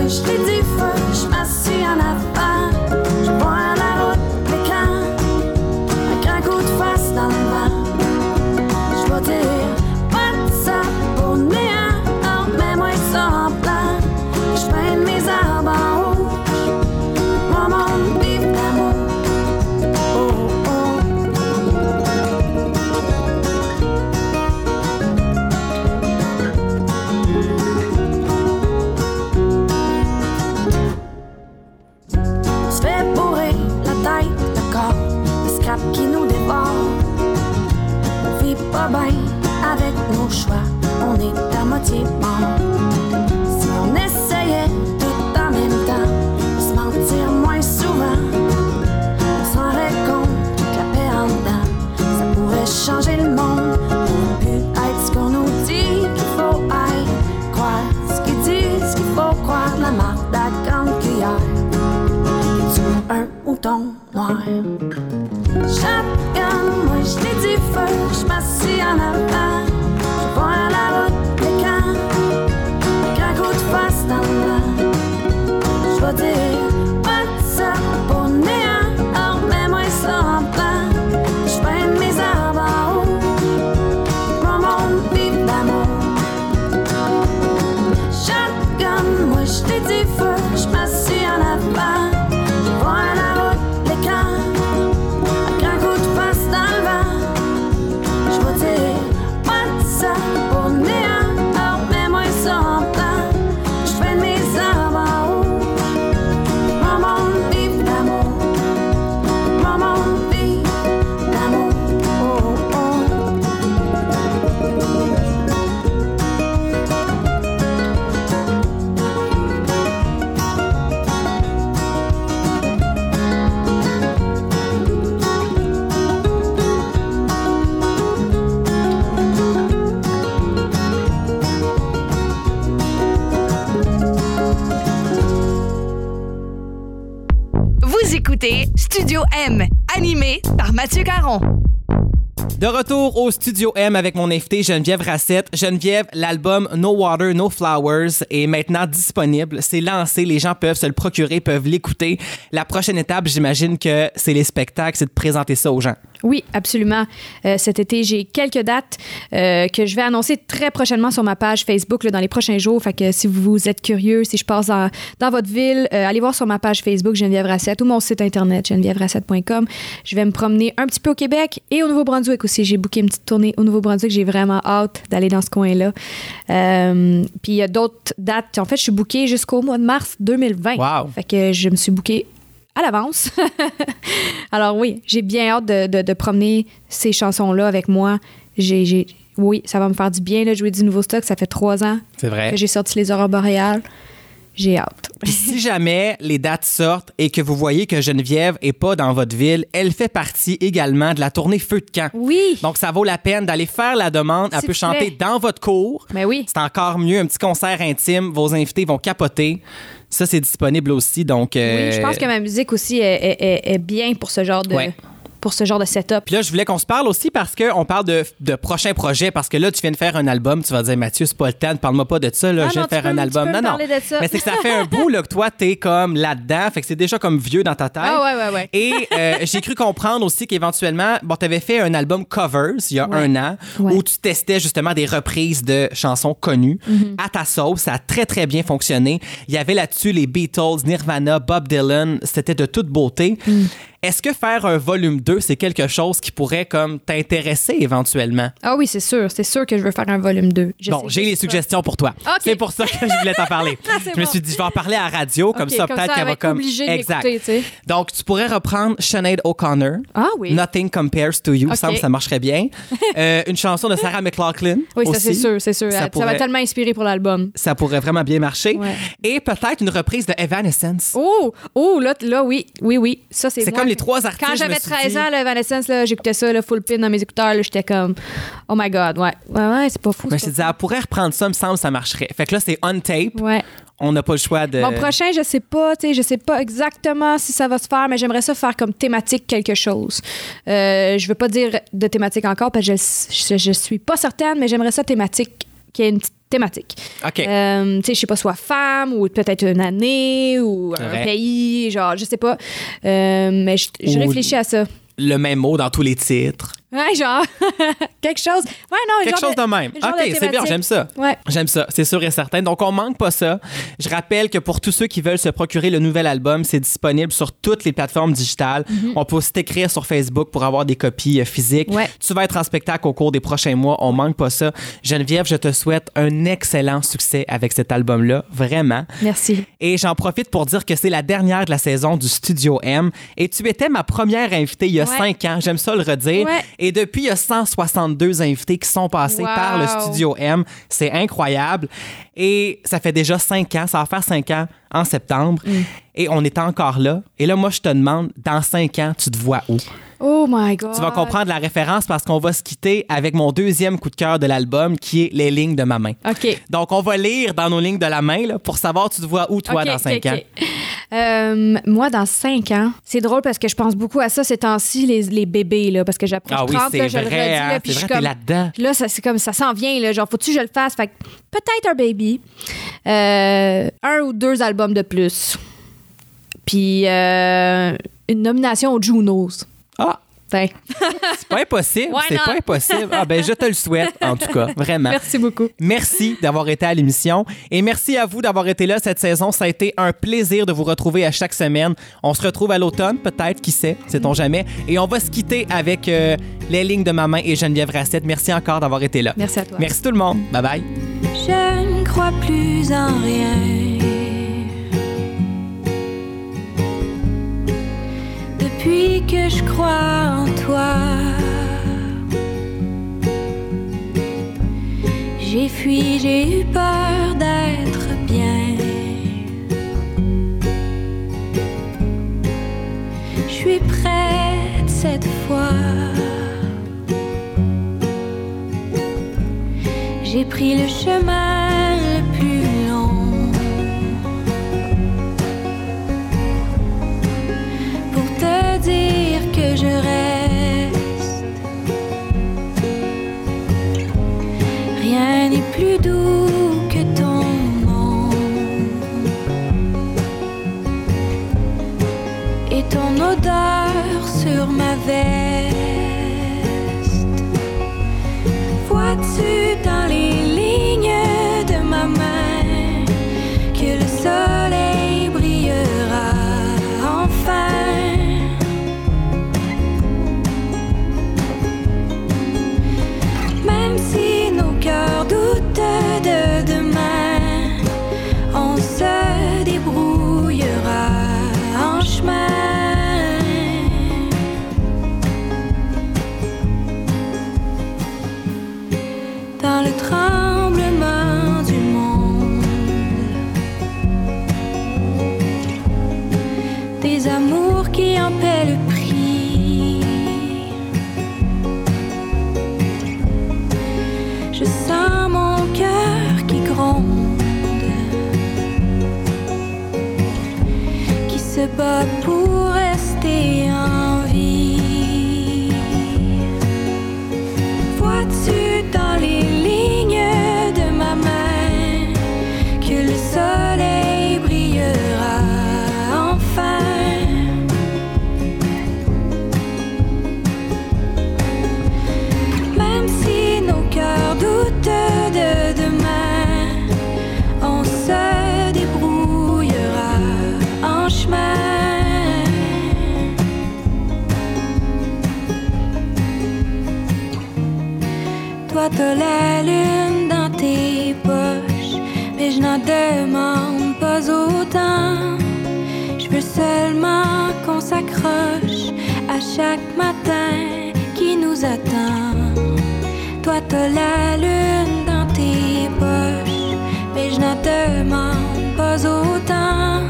Speaker 3: Just
Speaker 8: Animé par Mathieu Caron.
Speaker 1: De retour au Studio M avec mon invité Geneviève Rassette. Geneviève, l'album No Water, No Flowers est maintenant disponible. C'est lancé, les gens peuvent se le procurer, peuvent l'écouter. La prochaine étape, j'imagine que c'est les spectacles, c'est de présenter ça aux gens.
Speaker 2: Oui, absolument. Euh, cet été, j'ai quelques dates euh, que je vais annoncer très prochainement sur ma page Facebook là, dans les prochains jours. Fait que si vous êtes curieux, si je passe dans, dans votre ville, euh, allez voir sur ma page Facebook Geneviève Rassette ou mon site internet genevièverassette.com. Je vais me promener un petit peu au Québec et au Nouveau-Brunswick aussi. J'ai booké une petite tournée au Nouveau-Brunswick. J'ai vraiment hâte d'aller dans ce coin-là. Puis il y a d'autres dates. En fait, je suis bookée jusqu'au mois de mars 2020.
Speaker 1: Wow.
Speaker 2: Fait que je me suis bookée à l'avance. Alors oui, j'ai bien hâte de, de- de promener ces chansons-là avec moi. J'ai, oui, ça va me faire du bien de jouer du nouveau stock. Ça fait trois ans
Speaker 1: C'est vrai.
Speaker 2: que j'ai sorti les aurores boréales. J'ai hâte.
Speaker 1: Si jamais les dates sortent et que vous voyez que Geneviève est pas dans votre ville, elle fait partie également de la tournée Feu de camp.
Speaker 2: Oui.
Speaker 1: Donc ça vaut la peine d'aller faire la demande. Elle peut
Speaker 2: te
Speaker 1: chanter dans votre cours.
Speaker 2: Mais oui.
Speaker 1: C'est encore mieux, un petit concert intime. Vos invités vont capoter. Ça, c'est disponible aussi. Donc, euh,
Speaker 2: Oui, je pense que ma musique aussi est, est- est- est bien pour ce genre de,
Speaker 1: Ouais.
Speaker 2: Pour ce genre de setup.
Speaker 1: Puis là, je voulais qu'on se parle aussi parce qu'on parle de, de prochains projets. Parce que là, tu viens de faire un album. Tu vas dire, Mathieu, c'est pas le temps. Parle-moi pas de ça. Là.
Speaker 2: Ah
Speaker 1: je viens de faire
Speaker 2: tu peux-
Speaker 1: un
Speaker 2: tu
Speaker 1: album.
Speaker 2: peux me
Speaker 1: non, non.
Speaker 2: de ça.
Speaker 1: Mais c'est que ça fait un bout là, que toi, t'es comme là-dedans. Fait que c'est déjà comme vieux dans ta tête.
Speaker 2: Ah ouais, ouais, ouais.
Speaker 1: Et euh, j'ai cru comprendre aussi qu'éventuellement, bon, tu avais fait un album covers il y a
Speaker 2: Ouais.
Speaker 1: un an
Speaker 2: Ouais.
Speaker 1: où tu testais justement des reprises de chansons connues
Speaker 2: Mhm.
Speaker 1: à ta sauce. Ça a très, très bien fonctionné. Il y avait là-dessus les Beatles, Nirvana, Bob Dylan. C'était de toute beauté.
Speaker 2: Mm.
Speaker 1: Est-ce que faire un volume 2, c'est quelque chose qui pourrait comme t'intéresser éventuellement?
Speaker 2: Ah oui, c'est sûr. C'est sûr que je veux faire un volume 2. Je
Speaker 1: bon, j'ai les suggestions pour toi. C'est pour ça que je voulais t'en parler. Je me suis dit, je vais en parler à la radio, comme ça, peut-être qu'elle
Speaker 2: elle
Speaker 1: va comme. exact. Donc, tu pourrais reprendre Sinead O'Connor.
Speaker 2: Ah oui.
Speaker 1: Nothing Compares to You,
Speaker 2: OK.
Speaker 1: me semble ça marcherait bien. Euh, une chanson de Sarah McLachlan.
Speaker 2: Oui, ça c'est sûr, c'est sûr.
Speaker 1: Ça
Speaker 2: Ça,
Speaker 1: pourrait-
Speaker 2: va tellement inspiré pour l'album.
Speaker 1: Ça pourrait vraiment bien marcher.
Speaker 2: Ouais.
Speaker 1: Et peut-être une reprise de Evanescence.
Speaker 2: Oh, oh, là, là, oui, oui, oui. Ça, c'est
Speaker 1: les trois artistes.
Speaker 2: Quand
Speaker 1: je
Speaker 2: j'avais
Speaker 1: suis
Speaker 2: 13
Speaker 1: dit-
Speaker 2: ans, là, Evanescence, là, j'écoutais ça, là, full pin dans mes écouteurs, j'étais comme, oh my God, ouais. Ouais, ouais, c'est pas fou.
Speaker 1: Je me
Speaker 2: c'est
Speaker 1: suis
Speaker 2: pas
Speaker 1: dit, elle pourrait reprendre ça, me semble ça marcherait. Fait que là, c'est on tape.
Speaker 2: Ouais.
Speaker 1: On n'a pas le choix de.
Speaker 2: Mon prochain, je sais pas, tu sais, je sais pas exactement si ça va se faire, mais j'aimerais ça faire comme thématique quelque chose. Euh, je veux pas dire de thématique encore parce que je, je, je suis pas certaine, mais j'aimerais ça thématique, qu'il y ait une petite thématique.
Speaker 1: OK.
Speaker 2: Euh, tu sais, je sais pas, soit femme ou peut-être une année ou un pays, genre, je sais pas. Euh, mais je, réfléchis à ça.
Speaker 1: Le même mot dans tous les titres.
Speaker 2: Ouais, genre, quelque chose. Ouais, non,
Speaker 1: Quelque chose de même. OK, c'est bien, j'aime ça.
Speaker 2: Ouais.
Speaker 1: J'aime ça, c'est sûr et certain. Donc, on manque pas ça. Je rappelle que pour tous ceux qui veulent se procurer le nouvel album, c'est disponible sur toutes les plateformes digitales. On peut aussi t'écrire sur Facebook pour avoir des copies euh, physiques.
Speaker 2: Mhm. Ouais.
Speaker 1: Tu vas être en spectacle au cours des prochains mois. On manque pas ça. Geneviève, je te souhaite un excellent succès avec cet album-là. Vraiment.
Speaker 2: Merci.
Speaker 1: Et j'en profite pour dire que c'est la dernière de la saison du Studio M. Et tu étais ma première invitée il y a
Speaker 2: Ouais.
Speaker 1: cinq ans. J'aime ça le redire.
Speaker 2: Ouais.
Speaker 1: Et depuis, il y a 162 invités qui sont passés
Speaker 2: Wow.
Speaker 1: par le Studio M. C'est incroyable. Et ça fait déjà cinq ans. Ça va faire cinq ans en septembre.
Speaker 2: Mm.
Speaker 1: Et on est encore là. Et là, moi, je te demande, dans cinq ans, tu te vois où?
Speaker 2: Oh my God.
Speaker 1: Tu vas comprendre la référence parce qu'on va se quitter avec mon deuxième coup de cœur de l'album qui est Les lignes de ma main.
Speaker 2: OK.
Speaker 1: Donc, on va lire dans nos lignes de la main là, pour savoir tu te vois où, toi, dans cinq ans.
Speaker 2: Euh, moi, dans cinq ans, c'est drôle parce que je pense beaucoup à ça ces temps-ci, les, les bébés, là, parce que j'approche
Speaker 1: Ah oui,
Speaker 2: 30, là,
Speaker 1: c'est
Speaker 2: je le
Speaker 1: vrai,
Speaker 2: redis,
Speaker 1: hein,
Speaker 2: là, puis
Speaker 1: c'est
Speaker 2: je suis comme... Là, ça, c'est comme ça s'en vient, là, genre, faut-tu que je le fasse? Fait peut-être un baby, euh, un ou deux albums de plus, puis euh, une nomination aux Junos.
Speaker 1: Ah, c'est pas impossible. C'est pas impossible. Ah, ben, je te le souhaite, en tout cas, vraiment.
Speaker 2: Merci beaucoup.
Speaker 1: Merci d'avoir été à l'émission et merci à vous d'avoir été là cette saison. Ça a été un plaisir de vous retrouver à chaque semaine. On se retrouve à l'automne, peut-être, qui sait, sait-on jamais. Et on va se quitter avec euh, les lignes de maman et Geneviève Racette. Merci encore d'avoir été là.
Speaker 2: Merci à toi.
Speaker 1: Merci tout le monde. Bye bye.
Speaker 3: Je ne crois plus en rien. Depuis que je crois en toi, j'ai fui, j'ai eu peur d'être bien. Je suis prête cette fois. J'ai pris le chemin le plus Rien n'est plus doux que ton nom et ton odeur sur ma veste.
Speaker 9: gratte la lune dans tes poches, mais je n'en demande pas autant. Je veux seulement qu'on s'accroche à chaque matin qui nous attend. Toi, t'as la lune dans tes poches, mais je n'en demande pas autant.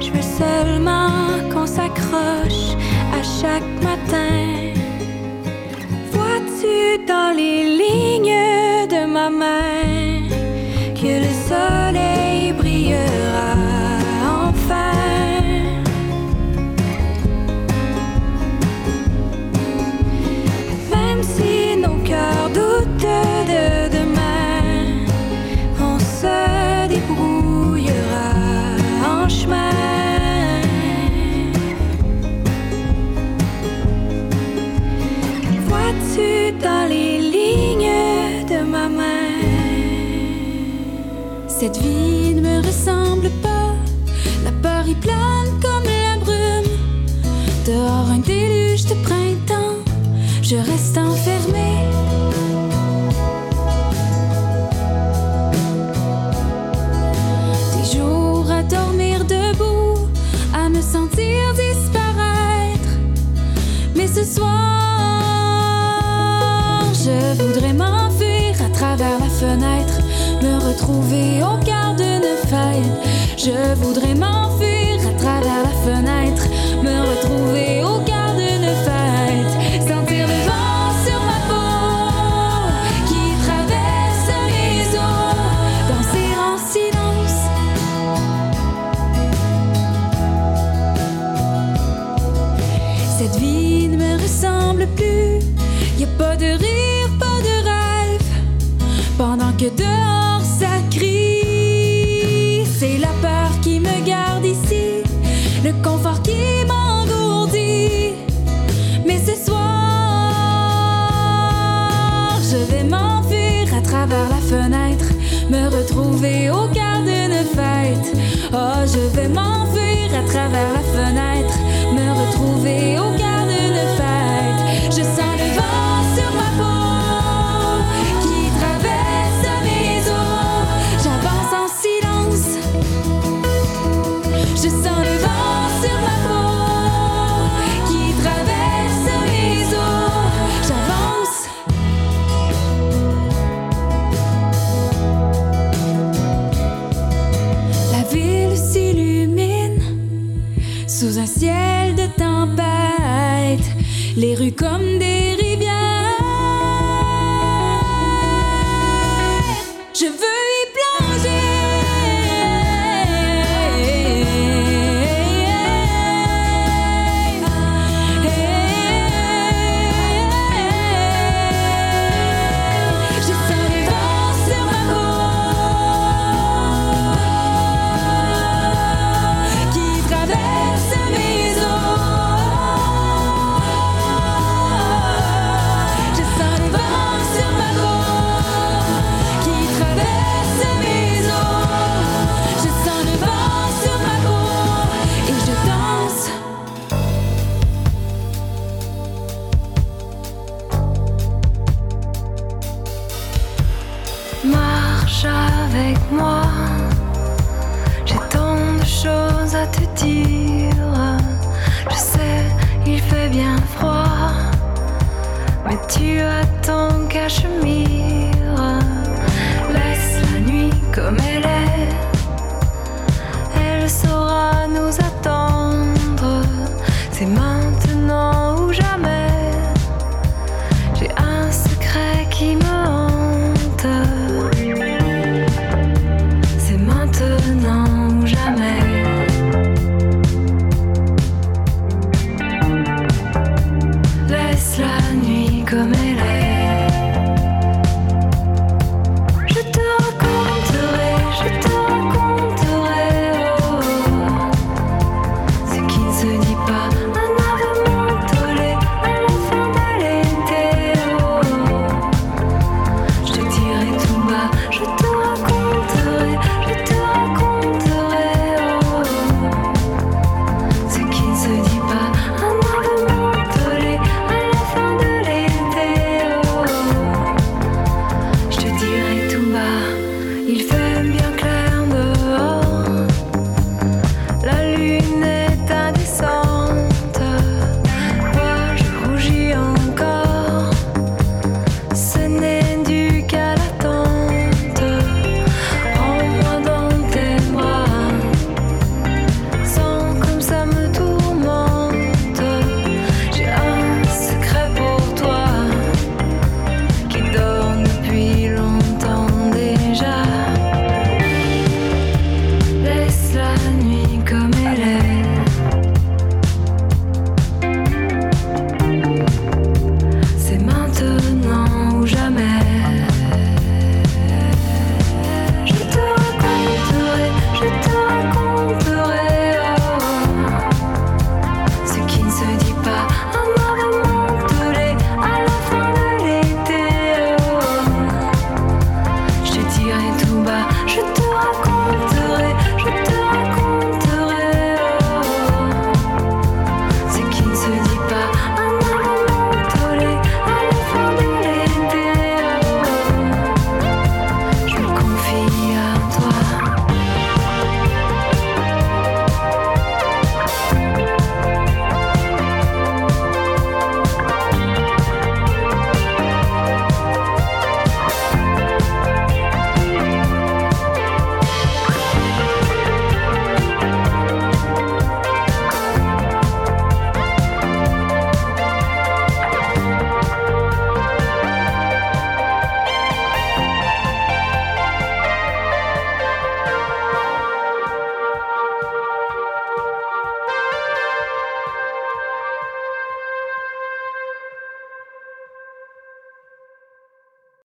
Speaker 9: Je veux seulement qu'on s'accroche à chaque matin dans les lignes de ma main que le
Speaker 2: sol je reste enfermé, Des jours à dormir debout, à me sentir disparaître. Mais ce soir, je voudrais m'enfuir à travers la fenêtre, me retrouver au quart d'une faille. Je voudrais m'enfuir